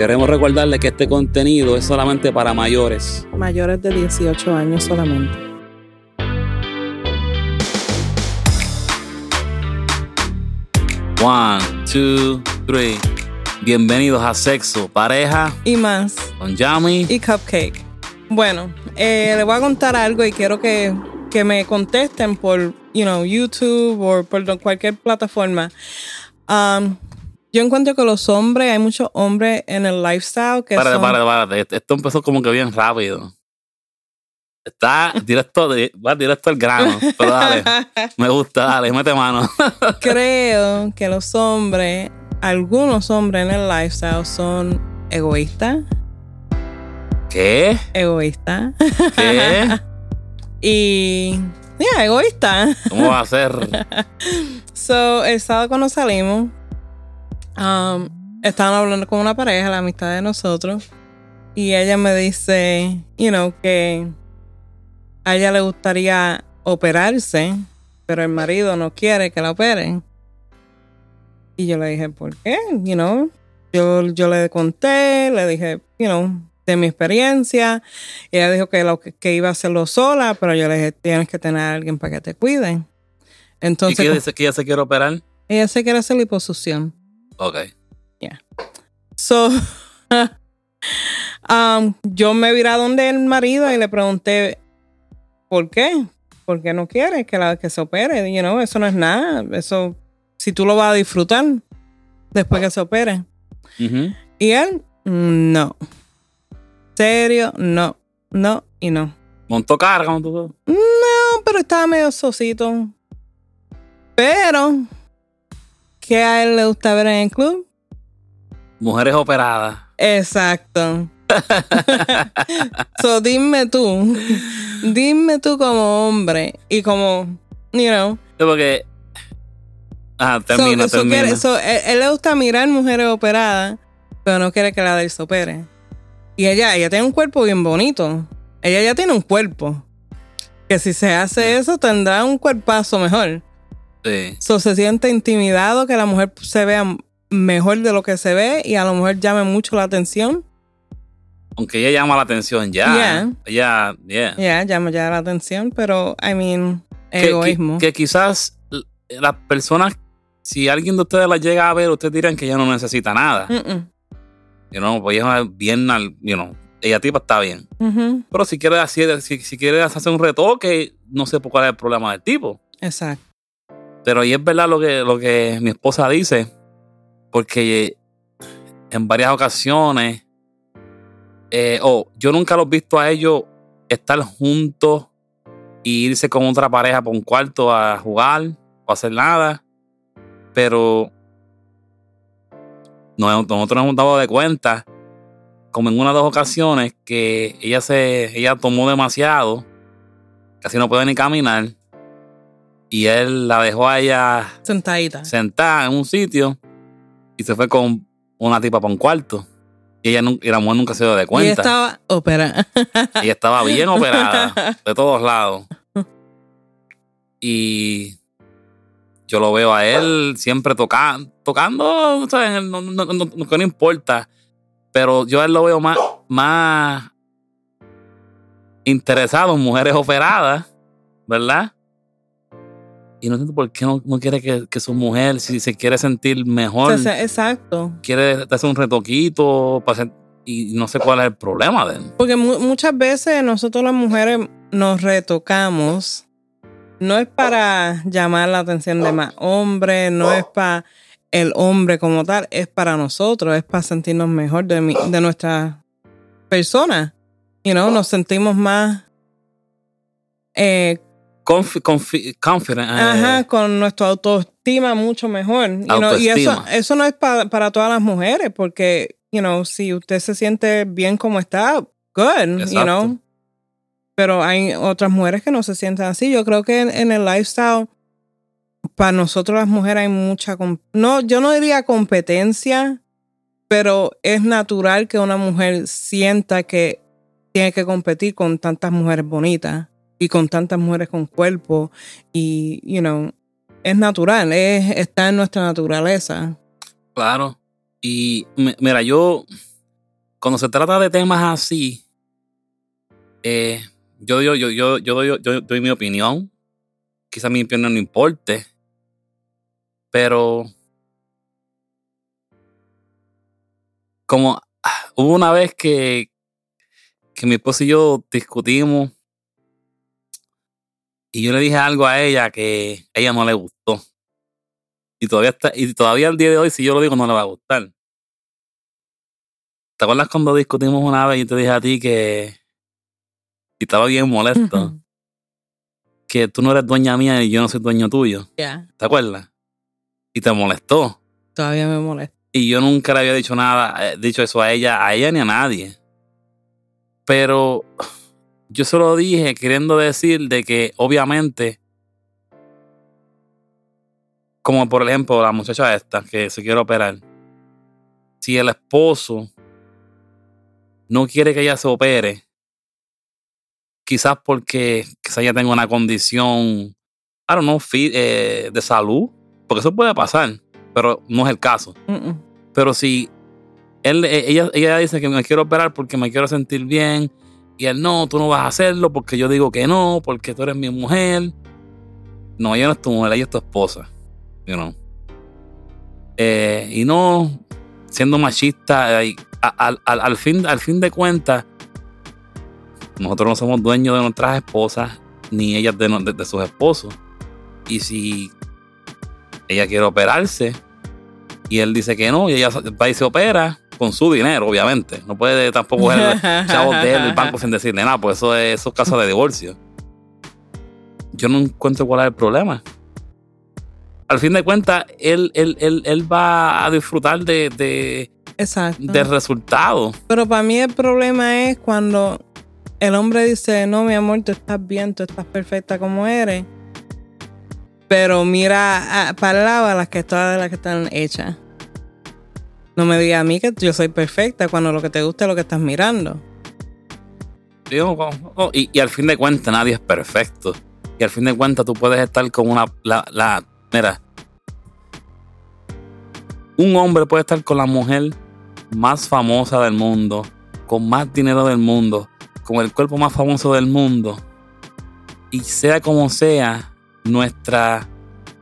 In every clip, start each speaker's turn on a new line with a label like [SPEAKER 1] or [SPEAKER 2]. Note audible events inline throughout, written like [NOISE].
[SPEAKER 1] Queremos recordarle que este contenido es solamente para mayores.
[SPEAKER 2] Mayores de 18 años solamente.
[SPEAKER 1] One, two, three. Bienvenidos a Sexo, Pareja
[SPEAKER 2] Y más.
[SPEAKER 1] con Yami.
[SPEAKER 2] Y Cupcake. Bueno, eh, le voy a contar algo y quiero que, que me contesten por, you know, YouTube o por cualquier plataforma. Um, yo encuentro que los hombres, hay muchos hombres en el lifestyle que
[SPEAKER 1] Párate,
[SPEAKER 2] son...
[SPEAKER 1] párate, párate. Esto empezó como que bien rápido. Está [LAUGHS] directo, va directo al grano. Pero dale, [LAUGHS] me gusta, dale, mete mano. [LAUGHS]
[SPEAKER 2] Creo que los hombres, algunos hombres en el lifestyle son egoístas,
[SPEAKER 1] ¿Qué?
[SPEAKER 2] egoístas
[SPEAKER 1] ¿Qué?
[SPEAKER 2] y... Yeah, egoístas.
[SPEAKER 1] ¿Cómo va a ser?
[SPEAKER 2] So, el sábado cuando salimos, um, estaban hablando con una pareja, la amistad de nosotros, y ella me dice, you know, que a ella le gustaría operarse, pero el marido no quiere que la operen. Y yo le dije, ¿por qué? You know, yo, yo le conté, le dije, you know, de mi experiencia. Y ella dijo que, lo, que iba a hacerlo sola, pero yo le dije, tienes que tener a alguien para que te cuide.
[SPEAKER 1] ¿Y
[SPEAKER 2] Entonces,
[SPEAKER 1] qué dice que ella se quiere operar?
[SPEAKER 2] ella se quiere hacer liposucción.
[SPEAKER 1] Ok.
[SPEAKER 2] So, [LAUGHS] um, yo me viré a donde el marido y le pregunté, ¿por qué? ¿Por qué no quiere que, la, que se opere? You know, eso no es nada. Eso, si tú lo vas a disfrutar después que se opere. Y él, no. Serio, no. No y no.
[SPEAKER 1] Montó carga, montó
[SPEAKER 2] No, pero estaba medio sosito. Pero, ¿qué a él le gusta ver en el club?
[SPEAKER 1] Mujeres operadas.
[SPEAKER 2] Exacto. [LAUGHS] so dime tú, dime tú como hombre y como, you know,
[SPEAKER 1] porque. Ah,
[SPEAKER 2] so-
[SPEAKER 1] termina,
[SPEAKER 2] so
[SPEAKER 1] termina.
[SPEAKER 2] quiere- so, él, él le gusta mirar mujeres operadas, pero no quiere que la de él se opere. Y ella, ella tiene un cuerpo bien bonito. Ella ya tiene un cuerpo. Que si se hace eso, tendrá un cuerpazo mejor.
[SPEAKER 1] Sí.
[SPEAKER 2] So, se siente intimidado que la mujer se vea mejor de lo que se ve y a lo mejor llame mucho la atención.
[SPEAKER 1] Aunque ella llama la atención ya.
[SPEAKER 2] Yeah.
[SPEAKER 1] Ella, yeah.
[SPEAKER 2] Ya, llama ya la atención, pero, I mean, egoísmo.
[SPEAKER 1] Que, que quizás las personas, si alguien de ustedes la llega a ver, ustedes dirán que ella no necesita nada. You know, pues ella es bien, al- you know, ella tipa está bien.
[SPEAKER 2] Ujú.
[SPEAKER 1] Pero si quiere hacer, si, si quiere hacer un retoque, no sé por cuál es el problema del tipo.
[SPEAKER 2] Exacto.
[SPEAKER 1] Pero ahí es verdad lo que, lo que mi esposa dice, porque en varias ocasiones, oh, yo nunca los he visto a ellos estar juntos y irse con otra pareja por un cuarto a jugar o hacer nada, pero nos- nosotros nos hemos dado de cuenta, como en una o dos ocasiones, que ella se, ella tomó demasiado, casi no puede ni caminar, y él la dejó a ella
[SPEAKER 2] Sentadita.
[SPEAKER 1] sentada en un sitio y se fue con una tipa para un cuarto. Y ella y la mujer nunca se dio de
[SPEAKER 2] Y
[SPEAKER 1] cuenta.
[SPEAKER 2] estaba operada. [LAUGHS]
[SPEAKER 1] Ella estaba bien [LAUGHS] operada de todos lados. Y yo lo veo a él siempre toca- tocando, ¿sabes? No, no, no- no importa. Pero yo a él lo veo más, más interesado en mujeres operadas, ¿verdad? Y no entiendo por qué no, no quiere que, que su mujer, si se quiere sentir mejor,
[SPEAKER 2] Exacto.
[SPEAKER 1] quiere hacer un retoquito para y no sé cuál es el problema de él.
[SPEAKER 2] Porque mu- muchas veces nosotros las mujeres nos retocamos. No es para llamar la atención de más hombres, no es para el hombre como tal, es para nosotros, es para sentirnos mejor de, mi- de nuestra persona. You know, nos sentimos más eh,
[SPEAKER 1] Confi- confi- confident. eh,
[SPEAKER 2] Ajá, con nuestra autoestima mucho mejor. you know, y eso,
[SPEAKER 1] Autoestima.
[SPEAKER 2] eso no es pa- para todas las mujeres, porque, you know, si usted se siente bien como está, good, you know. Pero hay otras mujeres que no se sienten así. Yo creo que en, en el lifestyle, para nosotros las mujeres hay mucha, no, yo no diría competencia, pero es natural que una mujer sienta que tiene que competir con tantas mujeres bonitas y con tantas mujeres con cuerpo y, you know, es natural, es, está en nuestra naturaleza.
[SPEAKER 1] Claro. Y mi- mira, yo, cuando se trata de temas así, eh, yo, yo, yo, yo, yo doy mi opinión. Quizás mi opinión no importe. Pero como ah, hubo una vez que, que mi esposo y yo discutimos y yo le dije algo a ella que a ella no le gustó. Y todavía está, y todavía al día de hoy, si yo lo digo, no le va a gustar. ¿Te acuerdas cuando discutimos una vez y te dije a ti que y estaba bien molesto? Que tú no eres dueña mía y yo no soy dueño tuyo.
[SPEAKER 2] Ya.
[SPEAKER 1] ¿Te acuerdas? Y te molestó.
[SPEAKER 2] Todavía me molesta.
[SPEAKER 1] Y yo nunca le había dicho nada, eh, dicho eso a ella, a ella ni a nadie. Pero yo se lo dije queriendo decir de que obviamente, como por ejemplo la muchacha esta que se quiere operar, si el esposo no quiere que ella se opere, quizás porque quizás ella tenga una condición, I don't know, eh, de salud, porque eso puede pasar, pero no es el caso. Pero si él, e, ella, ella dice que me quiero operar porque me quiero sentir bien, y él, no, tú no vas a hacerlo porque yo digo que no, porque tú eres mi mujer. No, ella no es tu mujer, ella es tu esposa. You? Eh, y no siendo machista, eh, al, al, fin, al fin de cuentas, nosotros no somos dueños de nuestras esposas, ni ellas de, de sus esposos. Y si ella quiere operarse y él dice que no, y ella va y se opera, con su dinero, obviamente. No puede tampoco coger [LAUGHS] chavos de él, el banco sin decirle nada, pues eso es, eso casos de divorcio. Yo no encuentro cuál es el problema. Al fin de cuentas, él, él, él, va a disfrutar de, de, del resultado.
[SPEAKER 2] Pero para mí el problema es cuando el hombre dice, no, mi amor, tú estás bien, tú estás perfecta como eres. Pero mira para el lado a las que todas las que están hechas. No me digas a mí que yo soy perfecta cuando lo que te gusta es lo que estás mirando.
[SPEAKER 1] y, y, al fin de cuentas nadie es perfecto. Y al fin de cuentas tú puedes estar con una... Mira, un hombre puede estar con la mujer más famosa del mundo, con más dinero del mundo, con el cuerpo más famoso del mundo. Y sea como sea, nuestra,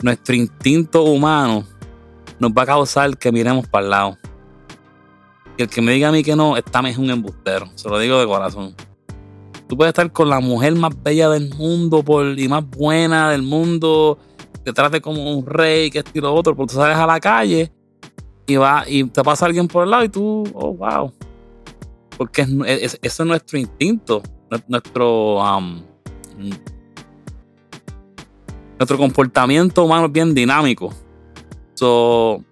[SPEAKER 1] nuestro instinto humano nos va a causar que miremos para el lado. Y el que me diga a mí que no, está es un embustero. Se lo digo de corazón. Tú puedes estar con la mujer más bella del mundo por, y más buena del mundo, te trate como un rey, que estilo otro, porque tú sales a la calle y va y te pasa alguien por el lado y tú, oh, wow. Porque es, es, es nuestro instinto, nuestro, um, nuestro comportamiento humano es bien dinámico. So,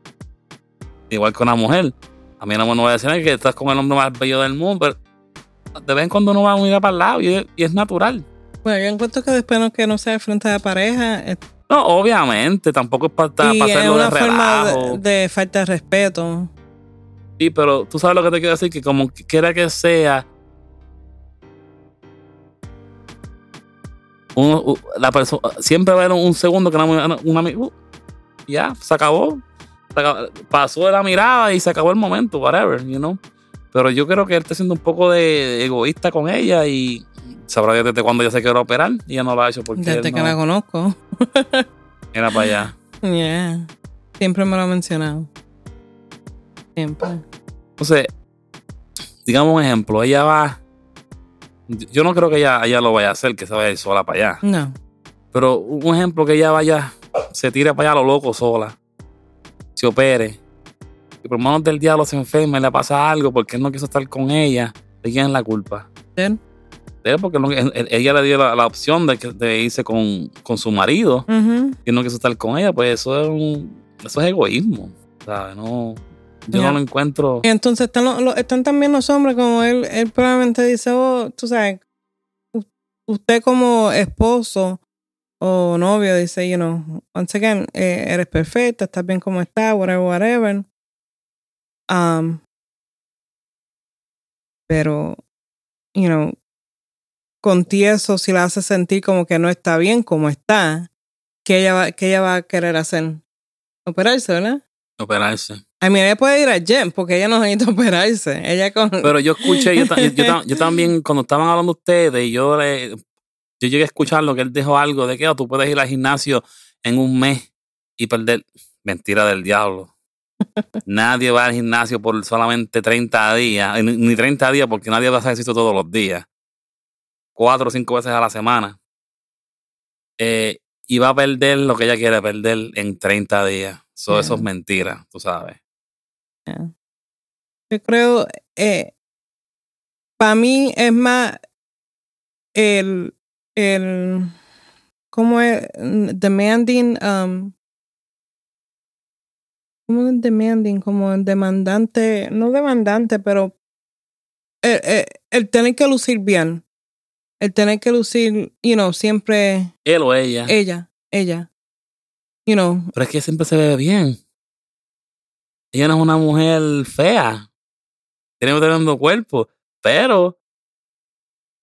[SPEAKER 1] igual con la mujer. A mí no me voy a decir que estás con el hombre más bello del mundo, pero de vez en cuando uno va a mirar para el lado y es, natural.
[SPEAKER 2] Bueno, yo encuentro que después no, que no sea frente a la pareja.
[SPEAKER 1] No, obviamente, tampoco es para, para hacerlo una de forma
[SPEAKER 2] de, falta de respeto.
[SPEAKER 1] Sí, pero tú sabes lo que te quiero decir, que como quiera que sea, la persona siempre va a haber un segundo que una, una, uh, ya, se acabó pasó de la mirada y se acabó el momento, whatever, you know. Pero yo creo que él está siendo un poco de egoísta con ella y sabrá desde cuándo ya se quiere operar y ya no lo ha hecho porque.
[SPEAKER 2] Desde que la conozco. [LAUGHS]
[SPEAKER 1] Era para allá.
[SPEAKER 2] Yeah. Siempre me lo ha mencionado. Siempre.
[SPEAKER 1] Entonces, digamos un ejemplo, ella va. Yo no creo que ella, ella lo vaya a hacer, que se vaya a ir sola para allá.
[SPEAKER 2] No.
[SPEAKER 1] Pero un ejemplo que ella vaya, se tire para allá a lo loco sola se opere, y por manos del diablo se enferma y le pasa algo porque él no quiso estar con ella, ¿de quién es la culpa?
[SPEAKER 2] De él.
[SPEAKER 1] De él, porque ella le dio la, opción de, de, irse con, con su marido y no quiso estar con ella, pues eso es, un, eso es egoísmo. ¿sabes? No, yo no lo encuentro.
[SPEAKER 2] Y entonces están, están también los hombres, como él, él probablemente dice, oh, tú sabes, usted como esposo o novio dice, you know, once again, eh, eres perfecta, estás bien como estás, whatever, whatever. Um, pero, you know, con tieso, si la hace sentir como que no está bien como está, ¿qué ella va, qué ella va a querer hacer? Operarse, ¿verdad?
[SPEAKER 1] Operarse.
[SPEAKER 2] A mí ella puede ir al gym porque ella no necesita [LAUGHS] operarse. Ella con...
[SPEAKER 1] Pero yo escuché, yo, yo, [LAUGHS] ta- yo también, cuando estaban hablando ustedes, yo, le- yo llegué a escuchar lo que él dijo algo de que oh, tú puedes ir al gimnasio en un mes y perder. Mentira del diablo. [LAUGHS] nadie va al gimnasio por solamente 30 días, ni ni 30 días porque nadie va a hacer ejercicio todos los días. Cuatro o cinco veces a la semana. Eh, y va a perder lo que ella quiere perder en 30 días. So, Eso es
[SPEAKER 2] Yeah.
[SPEAKER 1] mentira, tú sabes.
[SPEAKER 2] Yo creo, eh, para mí es más el, el, ¿cómo es? Demanding, um, ¿cómo es demanding? Como el demandante, no demandante, pero el, el- el tener que lucir bien. El tener que lucir, you know, siempre
[SPEAKER 1] Él o ella.
[SPEAKER 2] ella, ella. You know,
[SPEAKER 1] Pero es que siempre se ve bien. Ella no es una mujer fea. Tiene tremendo cuerpo. Pero,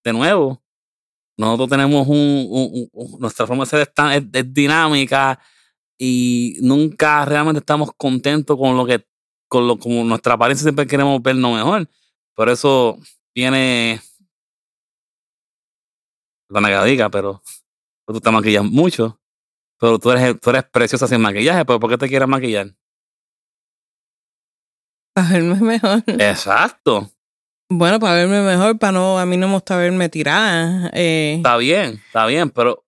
[SPEAKER 1] de nuevo, nosotros tenemos un, un- un- nuestra forma de ser es, tan- es- es dinámica y nunca realmente estamos contentos con lo que, con lo, como nuestra apariencia siempre queremos vernos mejor. Por eso viene la negadica, pero tú te maquillas mucho. Pero tú eres, tú eres preciosa sin maquillaje, pero ¿por qué te quieres maquillar?
[SPEAKER 2] para verme mejor.
[SPEAKER 1] Exacto.
[SPEAKER 2] Bueno, para verme mejor, para no, a mí no me gusta verme tirada. Eh,
[SPEAKER 1] Está bien, está bien, pero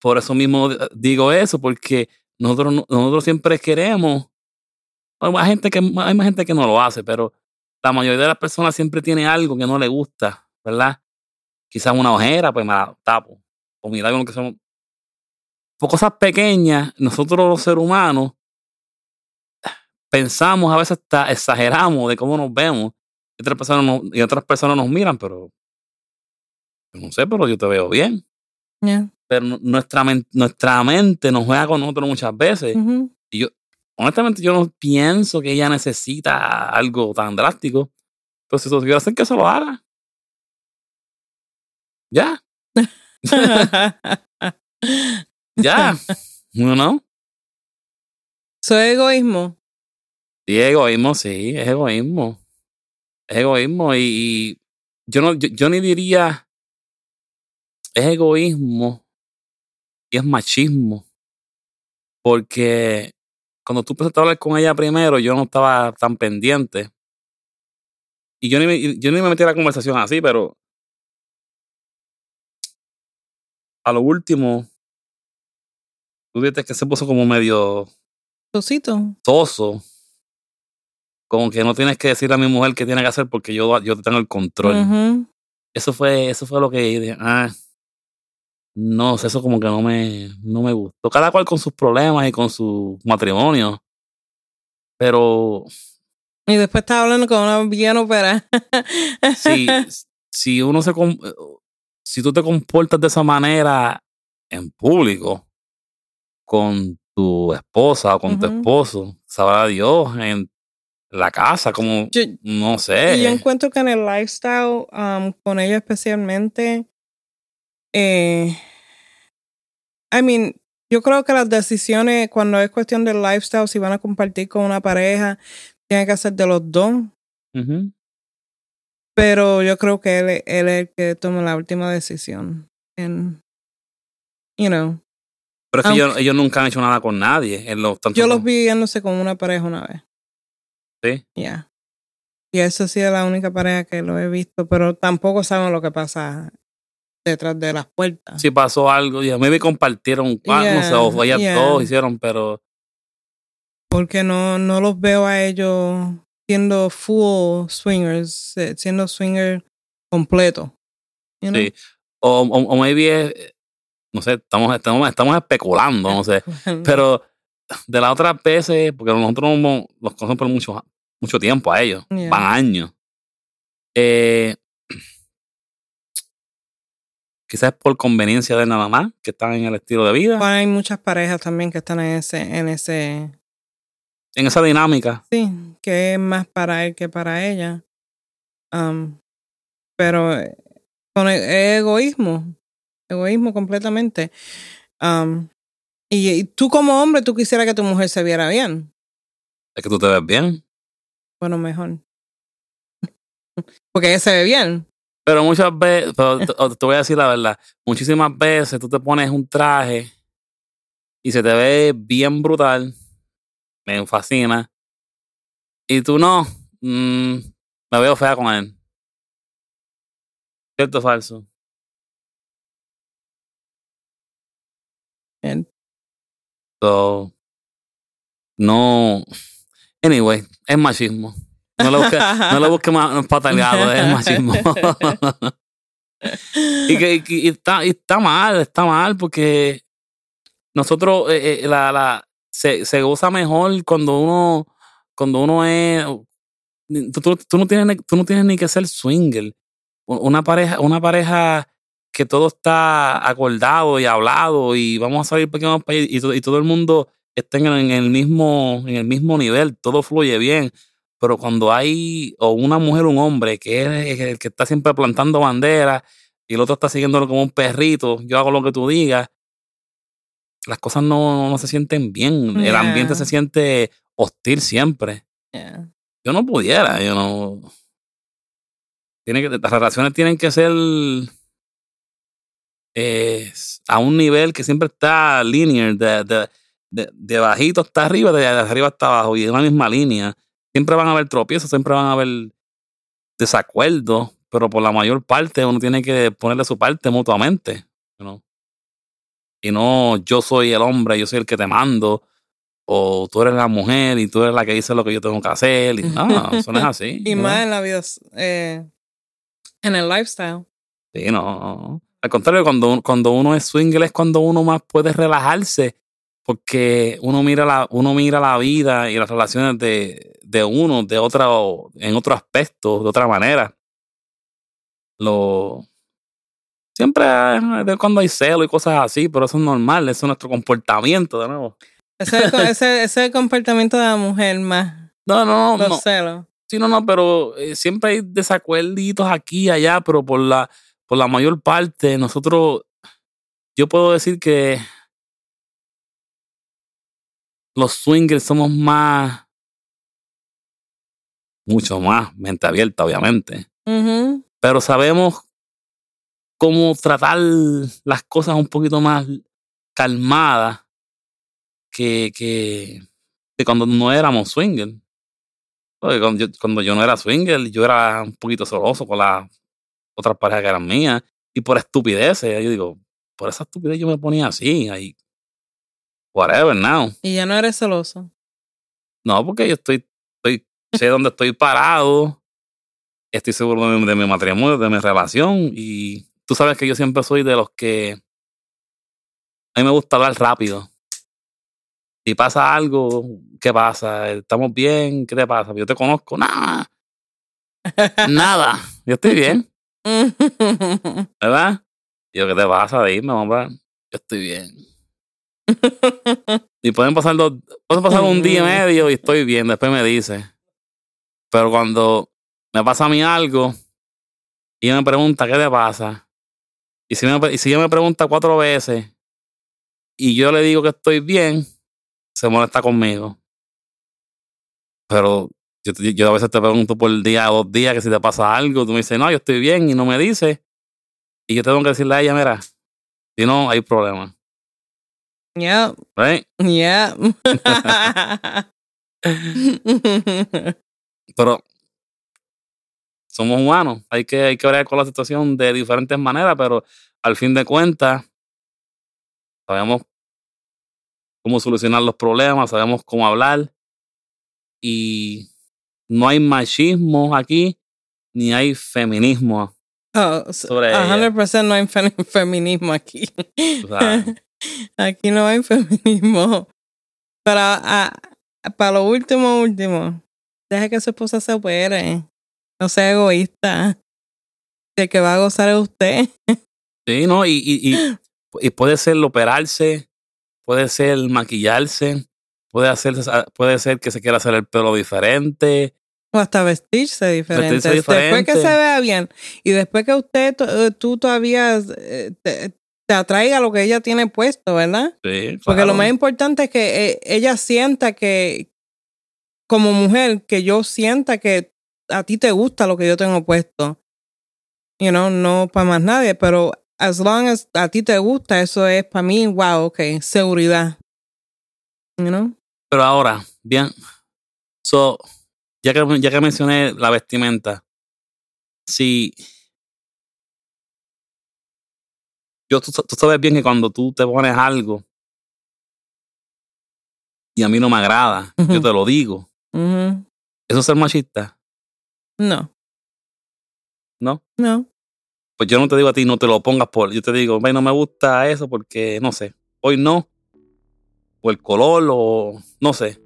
[SPEAKER 1] por eso mismo digo eso, porque nosotros, no- nosotros siempre queremos. Hay más, gente que, hay más gente que no lo hace, pero la mayoría de las personas siempre tiene algo que no le gusta, ¿verdad? Quizás una ojera, pues me la tapo. O mira lo que son. Por cosas pequeñas, nosotros los seres humanos pensamos, a veces hasta exageramos de cómo nos vemos. Y otras personas nos, y otras personas nos miran, pero. yo No sé, pero yo te veo bien.
[SPEAKER 2] yeah.
[SPEAKER 1] Pero nu- nuestra, nuestra mente nos juega con nosotros muchas veces. Y yo, honestamente, yo no pienso que ella necesita algo tan drástico. Pero si tú quieres hacer que eso lo haga. Ya, [LAUGHS] ya. ¿No? no?
[SPEAKER 2] Soy egoísmo.
[SPEAKER 1] Sí, egoísmo, sí, es egoísmo. Es egoísmo y, y yo no, yo, yo ni diría es egoísmo y es machismo. Porque cuando tú empezaste a hablar con ella primero, yo no estaba tan pendiente. Y yo ni me, yo ni me metí a la conversación así, pero a lo último, tú viste que se puso como medio
[SPEAKER 2] Tosito.
[SPEAKER 1] soso. Como que no tienes que decirle a mi mujer qué tiene que hacer porque yo, yo tengo el control. Eso fue, eso fue lo que dije, ah, no, eso como que no me, no me gustó. Cada cual con sus problemas y con su matrimonio. Pero
[SPEAKER 2] Y después estaba hablando con una bien operada.
[SPEAKER 1] si, [LAUGHS] si uno se si tú te comportas de esa manera en público con tu esposa o con tu esposo, sabrá Dios, en la casa, como
[SPEAKER 2] Yo,
[SPEAKER 1] no sé.
[SPEAKER 2] y yo encuentro que en el lifestyle, um, con ella especialmente, eh, I mean, yo creo que las decisiones, cuando es cuestión del lifestyle, si van a compartir con una pareja, tienen que ser de los dos. Pero yo creo que él, él es el que toma la última decisión. And, you know,
[SPEAKER 1] Pero es que ellos, ellos nunca han hecho nada con nadie. En los, tanto
[SPEAKER 2] yo los vi viéndose con una pareja una vez.
[SPEAKER 1] Sí.
[SPEAKER 2] Ya. Y esa ha sido la única pareja que lo he visto, pero tampoco saben lo que pasa detrás de las puertas.
[SPEAKER 1] Si pasó algo, ya me compartieron, ah, no sé, o
[SPEAKER 2] Yeah, yeah.
[SPEAKER 1] todos hicieron, pero
[SPEAKER 2] Porque no, no los veo a ellos siendo full swingers, eh, siendo swinger completo. You know?
[SPEAKER 1] sí. O, o, o maybe es, no sé, estamos, estamos, estamos especulando, no sé. [LAUGHS] Pero de las otras veces, porque nosotros no- los conocemos por mucho, mucho tiempo a ellos,
[SPEAKER 2] Yeah.
[SPEAKER 1] van años. Eh, [CLEARS THROAT] quizás por conveniencia de nada más, que están en el estilo de vida,
[SPEAKER 2] Bueno, hay muchas parejas también que están en ese, en ese,
[SPEAKER 1] en esa dinámica.
[SPEAKER 2] sí, que es más para él que para ella. Um, pero eh, con e- es egoísmo, egoísmo completamente. Um, y, y tú como hombre, tú quisieras que tu mujer se viera bien.
[SPEAKER 1] Es que tú te ves bien.
[SPEAKER 2] Bueno, mejor. [LAUGHS] Porque ella se ve bien.
[SPEAKER 1] Pero muchas veces, pero te, te voy a decir la verdad, muchísimas veces tú te pones un traje y se te ve bien brutal, me fascina, y tú no, mm, me veo fea con él. ¿Cierto o falso?
[SPEAKER 2] Bien.
[SPEAKER 1] So, no. Anyway, es machismo. No lo busques no lo busque más pataleado, es machismo. [LAUGHS] y que y, está, y está mal, está mal, porque nosotros, eh, eh, la, la, se, se goza mejor cuando uno, cuando uno es. Tú, tú, tú no tienes, tú no tienes ni que ser swinger. Una pareja, una pareja que todo está acordado y hablado y vamos a salir pequeños país y, to- y todo el mundo está en el, en el mismo en el mismo nivel, todo fluye bien. Pero cuando hay o una mujer o un hombre que es el que está siempre plantando banderas y el otro está siguiéndolo como un perrito, yo hago lo que tú digas, las cosas no, no se sienten bien. El ambiente se siente hostil siempre.
[SPEAKER 2] Yeah.
[SPEAKER 1] Yo no pudiera, yo no. Tiene que, las relaciones tienen que ser eh, a un nivel que siempre está linear, de, de, de, de bajito hasta arriba, de, arriba hasta abajo, y en una misma línea. Siempre van a haber tropiezos, siempre van a haber desacuerdos, pero por la mayor parte uno tiene que ponerle su parte mutuamente. know. Y no yo soy el hombre, yo soy el que te mando, o tú eres la mujer y tú eres la que dice lo que yo tengo que hacer. Y, no, eso no es así. [LAUGHS]
[SPEAKER 2] Y más en la vida, eh, en el lifestyle.
[SPEAKER 1] Sí, no. Al contrario, cuando, cuando uno es swinger es cuando uno más puede relajarse, porque uno mira la, uno mira la vida y las relaciones de, de uno de otra, en otro aspecto, de otra manera. Lo siempre de cuando hay celo y cosas así, pero eso es normal, eso es nuestro comportamiento de nuevo.
[SPEAKER 2] Ese es, [LAUGHS] ese, ese es el comportamiento de la mujer más.
[SPEAKER 1] No, no, no,
[SPEAKER 2] Los
[SPEAKER 1] no.
[SPEAKER 2] celos.
[SPEAKER 1] Sí, no, no, pero eh, siempre hay desacuerditos aquí y allá, pero por la, por la mayor parte, nosotros, yo puedo decir que los swingers somos más, mucho más mente abierta, obviamente, pero sabemos cómo tratar las cosas un poquito más calmadas que, que, que cuando no éramos swingers. Porque cuando yo, cuando yo no era swinger, yo era un poquito celoso con las otras parejas que eran mías. Y por estupideces, yo digo, por esa estupidez yo me ponía así. Ahí, whatever now.
[SPEAKER 2] Y ya no eres celoso.
[SPEAKER 1] No, porque yo estoy, estoy sé dónde estoy parado. Estoy seguro de, mi- de mi matrimonio, de mi relación. Y tú sabes que yo siempre soy de los que. A mí me gusta hablar rápido. Si pasa algo, ¿qué pasa? ¿Estamos bien? ¿Qué te pasa? Yo te conozco. Nada. [LAUGHS] Nada. Yo estoy bien, [LAUGHS] ¿verdad? Y yo, ¿qué te pasa? Dime, hombre. Yo estoy bien. [LAUGHS] Y pueden pasar dos, pueden pasar un día y medio y estoy bien, después me dice. Pero cuando me pasa a mí algo y ella me pregunta qué te pasa, y si, me, y si ella me pregunta cuatro veces y yo le digo que estoy bien, se molesta conmigo. Pero yo, yo a veces te pregunto por el día o dos días que si te pasa algo, tú me dices, no, yo estoy bien y no me dices. Y yo tengo que decirle a ella, mira, si no, hay problema.
[SPEAKER 2] Yep.
[SPEAKER 1] Right?
[SPEAKER 2] Yep. [LAUGHS]
[SPEAKER 1] Pero somos humanos, hay que, hay que ver con la situación de diferentes maneras, pero al fin de cuentas sabemos cómo solucionar los problemas, sabemos cómo hablar y no hay machismo aquí ni hay feminismo.
[SPEAKER 2] Oh, so-
[SPEAKER 1] Sobre ella.
[SPEAKER 2] 100% no hay fe- [LAUGHS] feminismo aquí. [LAUGHS] Aquí no hay feminismo. Pero ah, para lo último, último, deje que su esposa se opere. No sea egoísta. El que va a gozar es usted.
[SPEAKER 1] sí, ¿no? Y, y, y, y puede ser operarse, puede ser maquillarse, puede, hacerse, puede ser que se quiera hacer el pelo diferente,
[SPEAKER 2] O hasta vestirse diferente.
[SPEAKER 1] Vestirse
[SPEAKER 2] Después que se vea bien. Y después que usted, eh, tú todavía eh, te, te atraiga lo que ella tiene puesto, ¿verdad?
[SPEAKER 1] Sí,
[SPEAKER 2] Porque lo más importante es que eh, ella sienta que, como mujer que yo sienta que a ti te gusta lo que yo tengo puesto. You know, no para más nadie, pero as long as a ti te gusta, eso es para mí, wow, ok, seguridad. You know?
[SPEAKER 1] Pero ahora, bien. So, ya que, ya que mencioné la vestimenta, si. Yo, tú, tú sabes bien que cuando tú te pones algo y a mí no me agrada, yo te lo digo. ¿Eso es ser machista?
[SPEAKER 2] No,
[SPEAKER 1] ¿No?
[SPEAKER 2] no.
[SPEAKER 1] Pues yo no te digo a ti, no te lo pongas por. Yo te digo, "Ve, no me gusta eso porque, no sé, hoy no. O el color, o no sé.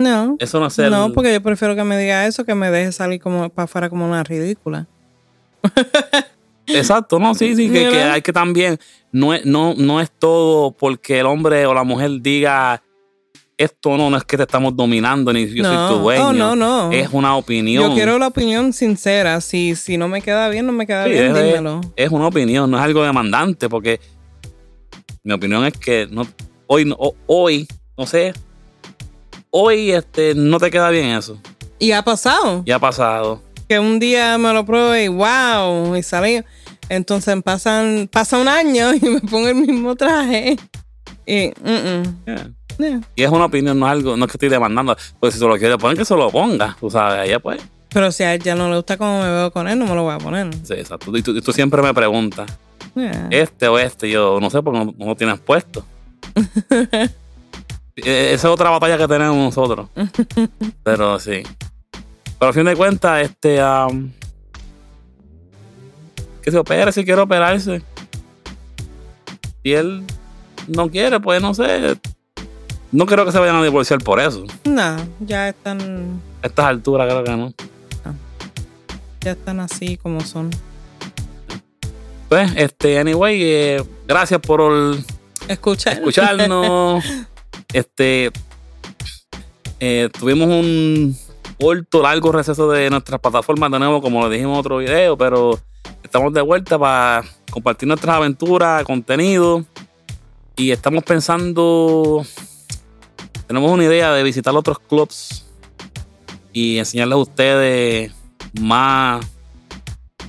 [SPEAKER 2] No.
[SPEAKER 1] Eso no.
[SPEAKER 2] No, porque yo prefiero que me diga eso que me deje salir como para afuera como una ridícula. [LAUGHS]
[SPEAKER 1] Exacto, no, sí, sí, que, que hay que también. No es, no, no es todo porque el hombre o la mujer diga esto no, no es que te estamos dominando ni yo
[SPEAKER 2] no.
[SPEAKER 1] soy tu dueño.
[SPEAKER 2] Oh, no, no.
[SPEAKER 1] Es una opinión.
[SPEAKER 2] Yo quiero la opinión sincera. Si, si no me queda bien, no me queda
[SPEAKER 1] Sí,
[SPEAKER 2] bien,
[SPEAKER 1] es-
[SPEAKER 2] dímelo.
[SPEAKER 1] es una opinión, no es algo demandante, porque mi opinión es que no, hoy, no- hoy, no sé, hoy este, no te queda bien eso.
[SPEAKER 2] Y ha pasado.
[SPEAKER 1] Ya ha pasado.
[SPEAKER 2] Que un día me lo pruebo y wow, y salí. Entonces pasan, pasa un año y me pongo el mismo traje. Y, mm, mm,
[SPEAKER 1] Yeah.
[SPEAKER 2] yeah.
[SPEAKER 1] Y es una opinión, no es algo, no es que estoy demandando. Pues si se lo quiere poner, que se lo ponga. Tú sabes, allá pues.
[SPEAKER 2] Pero si a él ya no le gusta cómo me veo con él, no me lo voy a poner.
[SPEAKER 1] Sí, exacto. Y tú, y tú siempre me preguntas,
[SPEAKER 2] Yeah.
[SPEAKER 1] este o este, yo no sé porque no, no lo tienes puesto. [LAUGHS] Eh, Esa es otra batalla que tenemos nosotros. [LAUGHS] Pero sí. Pero a fin de cuentas, este. am, que se opere si quiere operarse. Si él no quiere, pues no sé. No creo que se vayan a divorciar por eso.
[SPEAKER 2] No, ya están,
[SPEAKER 1] A estas alturas creo que no.
[SPEAKER 2] ya están así como son.
[SPEAKER 1] Pues, este, anyway, eh, gracias por el-
[SPEAKER 2] Escucha.
[SPEAKER 1] escucharnos. [LAUGHS] este, eh, tuvimos un corto, largo receso de nuestras plataformas de nuevo, como lo dijimos en otro video, pero estamos de vuelta para compartir nuestras aventuras, contenido. Y estamos pensando, tenemos una idea de visitar otros clubs y enseñarles a ustedes más,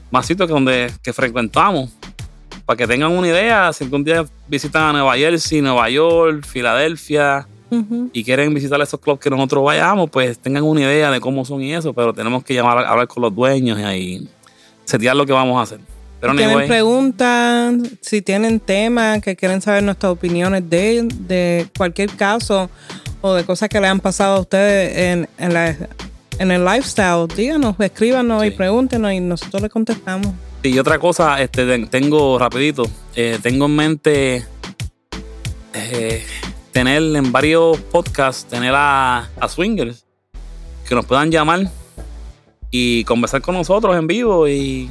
[SPEAKER 1] más sitios que donde que frecuentamos para que tengan una idea, si algún día visitan a Nueva Jersey, Nueva York, Filadelfia y quieren visitar esos clubs que nosotros vayamos, pues tengan una idea de cómo son y eso, pero tenemos que llamar a hablar con los dueños y ahí setear lo que vamos a hacer. Pero
[SPEAKER 2] tienen
[SPEAKER 1] anyway,
[SPEAKER 2] preguntas, si tienen temas que quieren saber nuestras opiniones de, de cualquier caso o de cosas que le han pasado a ustedes en, en, la, en el lifestyle, díganos, escríbanos y pregúntenos y nosotros les contestamos.
[SPEAKER 1] Y otra cosa, este, ten- tengo rapidito, eh, tengo en mente eh, tener en varios podcasts, tener a, a swingers que nos puedan llamar y conversar con nosotros en vivo y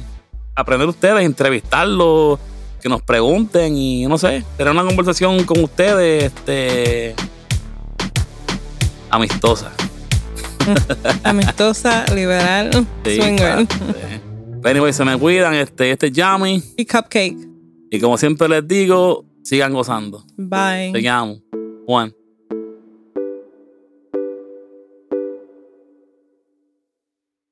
[SPEAKER 1] aprender ustedes, entrevistarlos, que nos pregunten y no sé, tener una conversación con ustedes este amistosa. [LAUGHS]
[SPEAKER 2] Amistosa, liberal,
[SPEAKER 1] Sí,
[SPEAKER 2] swinger
[SPEAKER 1] claro, sí. Anyway, se me cuidan, este, este es Yami
[SPEAKER 2] y cupcake.
[SPEAKER 1] y como siempre les digo, sigan gozando.
[SPEAKER 2] Bye.
[SPEAKER 1] Te llamo. Juan.